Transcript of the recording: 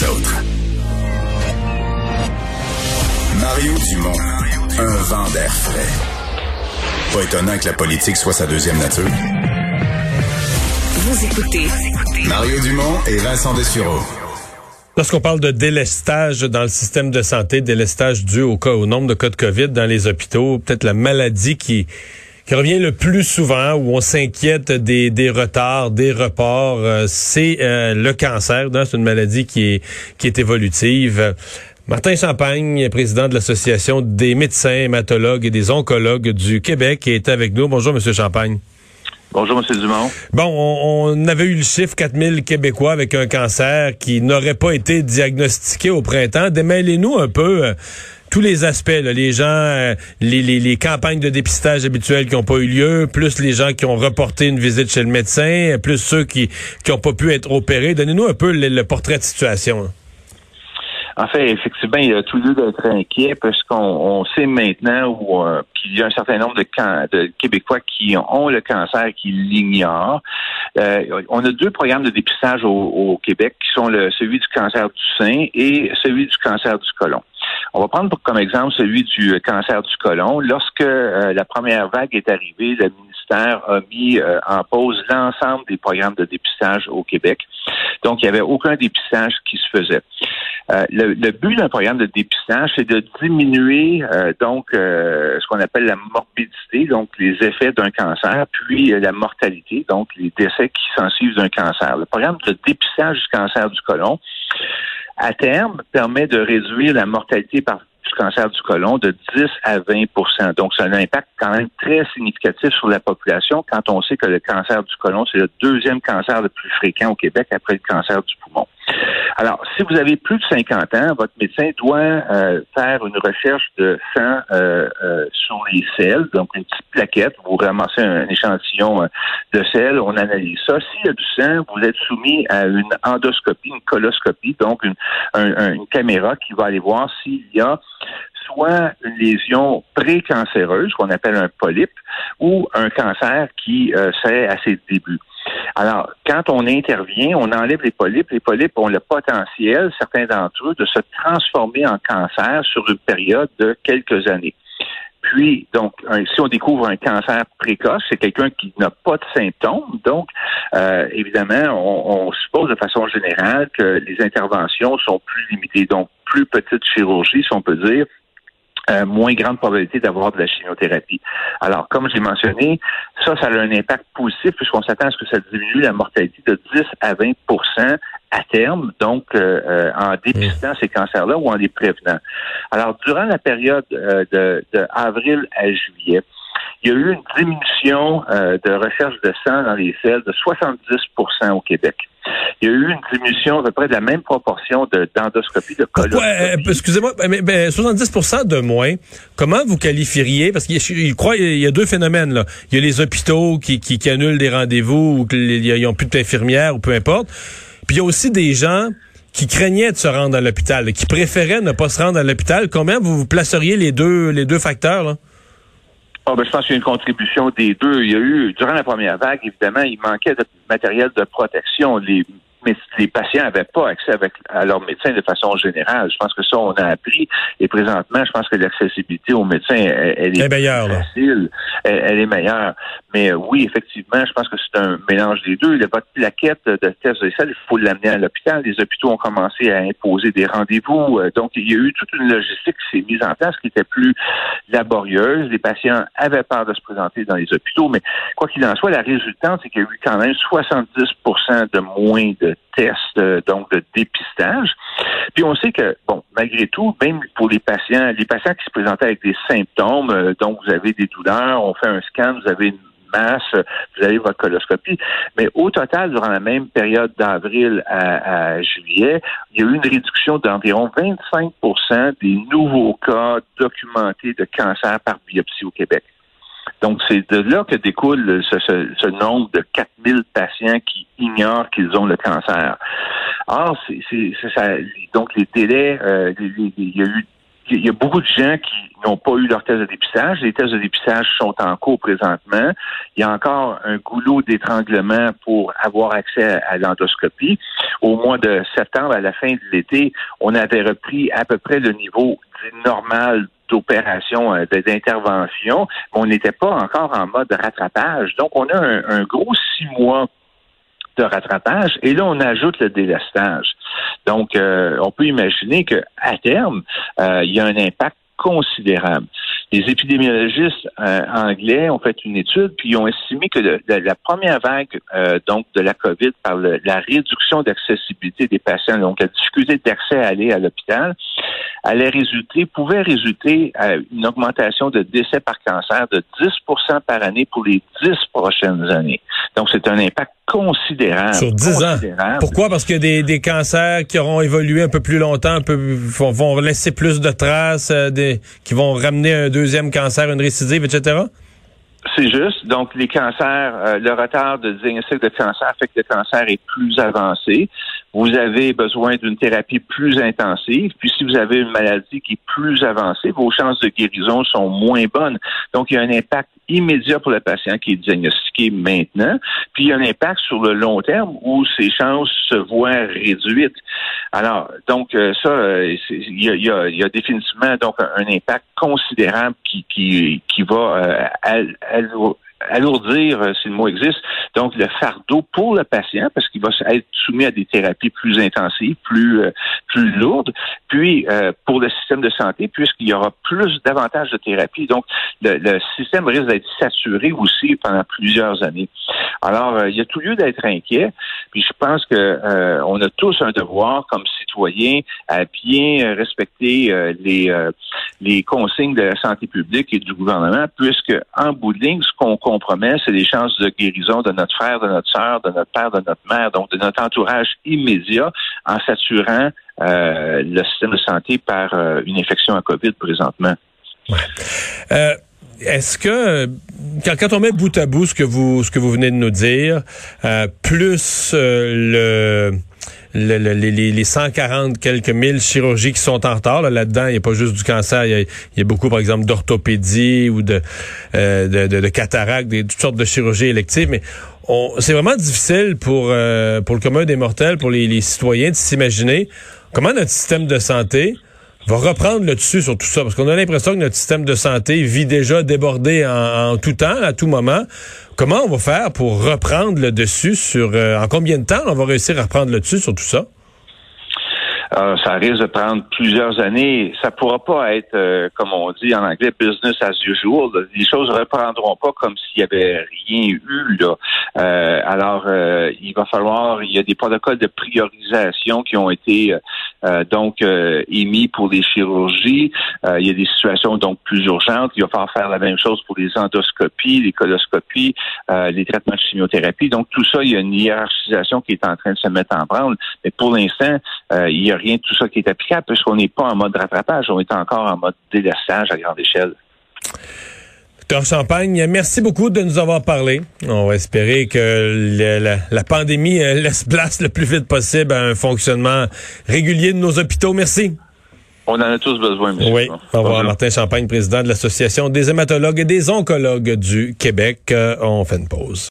les autres. Mario Dumont, un vent d'air frais. Pas étonnant que la politique soit sa deuxième nature. Vous écoutez Mario Dumont et Vincent Dessureau. Lorsqu'on parle de délestage dans le système de santé, délestage dû au, cas, au nombre de cas de COVID dans les hôpitaux, peut-être la maladie qui, qui revient le plus souvent, où on s'inquiète des, des retards, des reports, euh, c'est euh, le cancer. C'est une maladie qui est, qui est évolutive. Martin Champagne, président de l'Association des médecins, hématologues et des oncologues du Québec, est avec nous. Bonjour, Monsieur Champagne. Bonjour, M. Dumont. Bon, on, avait eu le chiffre 4000 Québécois avec un cancer qui n'aurait pas été diagnostiqué au printemps. Démêlez-nous un peu euh, tous les aspects, les gens, euh, les, les, campagnes de dépistage habituelles qui n'ont pas eu lieu, plus les gens qui ont reporté une visite chez le médecin, plus ceux qui n'ont pas pu être opérés. Donnez-nous un peu le, portrait de situation. En fait, effectivement, il y a tout lieu d'être inquiet parce qu'on sait maintenant euh, qu'il y a un certain nombre de, Québécois qui ont le cancer qui l'ignorent. Euh, on a deux programmes de dépistage au, Québec qui sont le, celui du cancer du sein et celui du cancer du côlon. On va prendre comme exemple celui du cancer du côlon. Lorsque euh, la première vague est arrivée, le ministère a mis en pause l'ensemble des programmes de dépistage au Québec. Donc, il n'y avait aucun dépistage qui se faisait. Euh, le, but d'un programme de dépistage, c'est de diminuer euh, donc euh, ce qu'on appelle la morbidité, donc les effets d'un cancer, puis la mortalité, donc les décès qui s'en suivent d'un cancer. Le programme de dépistage du cancer du côlon, à terme, permet de réduire la mortalité par du cancer du côlon de 10 à 20% Donc, c'est un impact quand même très significatif sur la population quand on sait que le cancer du côlon, c'est le deuxième cancer le plus fréquent au Québec après le cancer du poumon. Alors, si vous avez plus de 50 ans, votre médecin doit euh, faire une recherche de sang euh, euh, sur les selles, donc une petite plaquette, vous ramassez un, échantillon de sel, on analyse ça. S'il y a du sang, vous êtes soumis à une endoscopie, une coloscopie, donc une, une caméra qui va aller voir s'il y a soit une lésion précancéreuse, qu'on appelle un polype, ou un cancer qui serait à ses débuts. Alors, quand on intervient, on enlève les polypes. Les polypes ont le potentiel, certains d'entre eux, de se transformer en cancer sur une période de quelques années. Puis, donc, si on découvre un cancer précoce, c'est quelqu'un qui n'a pas de symptômes. Donc, euh, évidemment, on, on, suppose de façon générale que les interventions sont plus limitées. Donc, plus petite chirurgie, si on peut dire, euh, moins grande probabilité d'avoir de la chimiothérapie. Alors, comme j'ai mentionné, ça, ça a un impact positif puisqu'on s'attend à ce que ça diminue la mortalité de 10 à 20% à terme, donc euh, euh, en dépistant ces cancers-là ou en les prévenant. Alors, durant la période de, de avril à juillet, il y a eu une diminution de recherche de sang dans les selles de 70% au Québec il y a eu une diminution à peu près de la même proportion d'endoscopie, de, coloscopie. Euh, excusez-moi, mais, 70% de moins, comment vous qualifieriez, parce qu'il croit, il y a deux phénomènes, là. Il y a les hôpitaux qui, qui, annulent des rendez-vous ou qu'ils n'ont plus d'infirmières ou peu importe. Puis il y a aussi des gens qui craignaient de se rendre à l'hôpital, qui préféraient ne pas se rendre à l'hôpital. Combien vous vous placeriez les deux, les deux facteurs, là? Oh, ben, je pense qu'il y a une contribution des deux. Il y a eu, durant la première vague, évidemment, il manquait de matériel de protection. Les mais les patients n'avaient pas accès avec, à leur médecin de façon générale. Je pense que ça, on a appris. Et présentement, je pense que l'accessibilité aux médecins, elle, est, meilleure, facile. Elle, est meilleure. Mais euh, oui, effectivement, je pense que c'est un mélange des deux. Le, votre plaquette de test de sel, il faut l'amener à l'hôpital. Les hôpitaux ont commencé à imposer des rendez-vous. Euh, donc, il y a eu toute une logistique qui s'est mise en place qui était plus laborieuse. Les patients avaient peur de se présenter dans les hôpitaux. Mais quoi qu'il en soit, la résultante, c'est qu'il y a eu quand même 70% de moins de tests, euh, donc de dépistage. Puis on sait que, bon, malgré tout, même pour les patients, les patients qui se présentaient avec des symptômes, euh, donc vous avez des douleurs, on fait un scan, vous avez une masse, vous avez votre coloscopie. Mais au total, durant la même période d'avril à, juillet, il y a eu une réduction d'environ 25% des nouveaux cas documentés de cancer par biopsie au Québec. Donc, c'est de là que découle ce, nombre de 4000 patients qui ignorent qu'ils ont le cancer. Or, c'est, ça, donc les délais, euh, il y a eu il y a beaucoup de gens qui n'ont pas eu leur test de dépistage. Les tests de dépistage sont en cours présentement. Il y a encore un goulot d'étranglement pour avoir accès à l'endoscopie. Au mois de septembre, à la fin de l'été, on avait repris à peu près le niveau normal d'opération, euh, d'intervention, mais on n'était pas encore en mode rattrapage. Donc, on a un, gros six mois de rattrapage et là, on ajoute le délestage. Donc, euh, on peut imaginer qu'à terme, euh, il y a un impact considérable. Les épidémiologistes euh, anglais ont fait une étude, puis ils ont estimé que la première vague euh, donc de la COVID par la réduction d'accessibilité des patients, donc la difficulté d'accès à aller à l'hôpital, allait résulter, pouvait résulter à une augmentation de décès par cancer de 10% par année pour les 10 prochaines années. Donc, c'est un impact considérable. Sur 10 ans. Pourquoi? Parce qu'il y a des, cancers qui auront évolué un peu plus longtemps, un peu, vont, laisser plus de traces, euh, des, qui vont ramener un deuxième cancer, une récidive, etc.? C'est juste. Donc, les cancers, euh, le retard de diagnostic de cancer fait que le cancer est plus avancé. Vous avez besoin d'une thérapie plus intensive. Puis, si vous avez une maladie qui est plus avancée, vos chances de guérison sont moins bonnes. Donc, il y a un impact immédiat pour le patient qui est diagnostiqué maintenant. Puis, il y a un impact sur le long terme où ses chances se voient réduites. Alors, donc, euh, ça, euh, il y a, y, a, définitivement donc un, impact considérable qui, qui, qui va euh, alourdir, euh, si le mot existe, donc le fardeau pour le patient, parce qu'il va être soumis à des thérapies plus intensives, plus euh, plus lourdes, puis euh, pour le système de santé, puisqu'il y aura plus davantage de thérapies. Donc, le, système risque d'être saturé aussi pendant plusieurs années. Alors, il y a tout lieu d'être inquiet, puis je pense que on a tous un devoir comme citoyens à bien respecter les les consignes de la santé publique et du gouvernement, puisque en bout de ligne, ce qu'on c'est les chances de guérison de notre frère, de notre soeur, de notre père, de notre mère, donc de notre entourage immédiat en saturant euh, le système de santé par euh, une infection à COVID présentement. Euh, est-ce que quand, on met bout à bout ce que vous ce que vous venez de nous dire, plus le les, les, 140 quelques mille chirurgies qui sont en retard. Là-dedans, il n'y a pas juste du cancer, il y a, beaucoup, par exemple, d'orthopédie ou de, euh, de, de, cataracte, des, toutes sortes de chirurgies électives, mais c'est vraiment difficile pour, euh, pour le commun des mortels, pour les citoyens, de s'imaginer comment notre système de santé va reprendre le dessus sur tout ça, parce qu'on a l'impression que notre système de santé vit déjà débordé en, tout temps, à tout moment. Comment on va faire pour reprendre le dessus sur... Euh, en combien de temps on va réussir à reprendre le dessus sur tout ça? Euh, ça risque de prendre plusieurs années. Ça pourra pas être, euh, comme on dit en anglais, business as usual. Les choses reprendront pas comme s'il y avait rien eu. Là. Alors, il va falloir, il y a des protocoles de priorisation qui ont été donc émis pour les chirurgies. il y a des situations donc plus urgentes. Il va falloir faire la même chose pour les endoscopies, les coloscopies, les traitements de chimiothérapie. Donc tout ça, il y a une hiérarchisation qui est en train de se mettre en branle. Mais pour l'instant, il y a rien de tout ça qui est applicable puisqu'on n'est pas en mode rattrapage, on est encore en mode délestage à grande échelle. Docteur Champagne, merci beaucoup de nous avoir parlé. On va espérer que la, pandémie euh, laisse place le plus vite possible à un fonctionnement régulier de nos hôpitaux. Merci. On en a tous besoin, monsieur. Oui. Au revoir, Martin Champagne, président de l'Association des hématologues et des oncologues du Québec. Euh, on fait une pause.